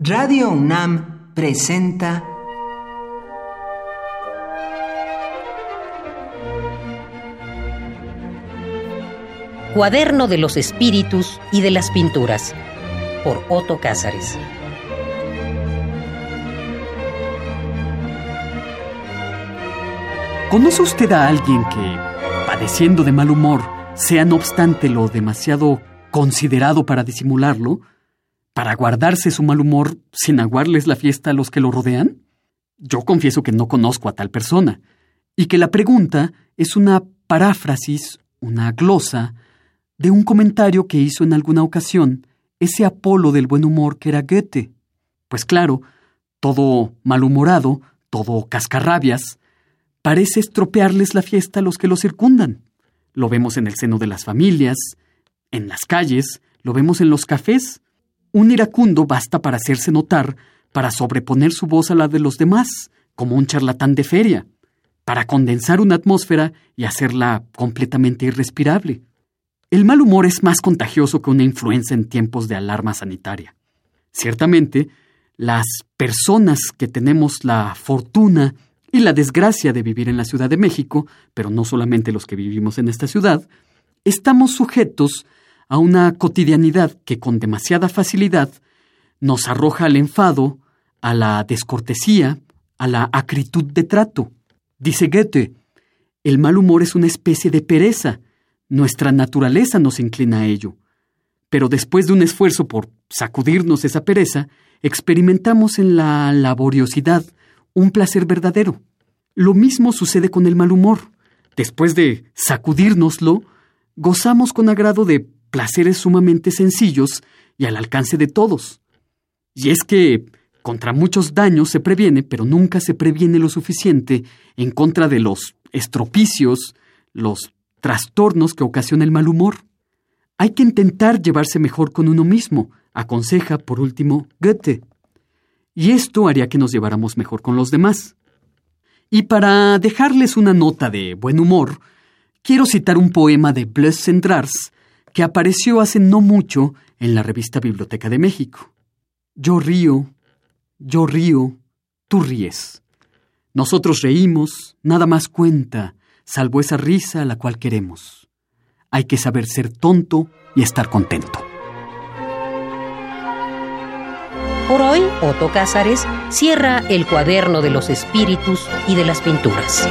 Radio UNAM presenta Cuaderno de los Espíritus y de las Pinturas por Otto Cázares. ¿Conoce usted a alguien que, padeciendo de mal humor, sea no obstante lo demasiado considerado para disimularlo, para guardarse su mal humor sin aguarles la fiesta a los que lo rodean? Yo confieso que no conozco a tal persona, y que la pregunta es una paráfrasis, una glosa, de un comentario que hizo en alguna ocasión ese Apolo del buen humor que era Goethe. Pues claro, todo malhumorado, todo cascarrabias, parece estropearles la fiesta a los que lo circundan. Lo vemos en el seno de las familias, en las calles, lo vemos en los cafés. Un iracundo basta para hacerse notar, para sobreponer su voz a la de los demás, como un charlatán de feria, para condensar una atmósfera y hacerla completamente irrespirable. El mal humor es más contagioso que una influenza en tiempos de alarma sanitaria. Ciertamente, las personas que tenemos la fortuna y la desgracia de vivir en la Ciudad de México, pero no solamente los que vivimos en esta ciudad, estamos sujetos a una cotidianidad que con demasiada facilidad nos arroja al enfado, a la descortesía, a la acritud de trato. Dice Goethe, el mal humor es una especie de pereza, nuestra naturaleza nos inclina a ello. Pero después de un esfuerzo por sacudirnos esa pereza, experimentamos en la laboriosidad un placer verdadero. Lo mismo sucede con el mal humor. Después de sacudírnoslo, gozamos con agrado de placeres sumamente sencillos y al alcance de todos. Y es que contra muchos daños se previene, pero nunca se previene lo suficiente en contra de los estropicios, los trastornos que ocasiona el mal humor. Hay que intentar llevarse mejor con uno mismo, aconseja, por último, Goethe. Y esto haría que nos lleváramos mejor con los demás. Y para dejarles una nota de buen humor, quiero citar un poema de Blaise Cendrars que apareció hace no mucho en la revista Biblioteca de México. Yo río, yo río, tú ríes. Nosotros reímos, nada más cuenta, salvo esa risa a la cual queremos. Hay que saber ser tonto y estar contento. Por hoy, Otto Cázares cierra el cuaderno de los espíritus y de las pinturas.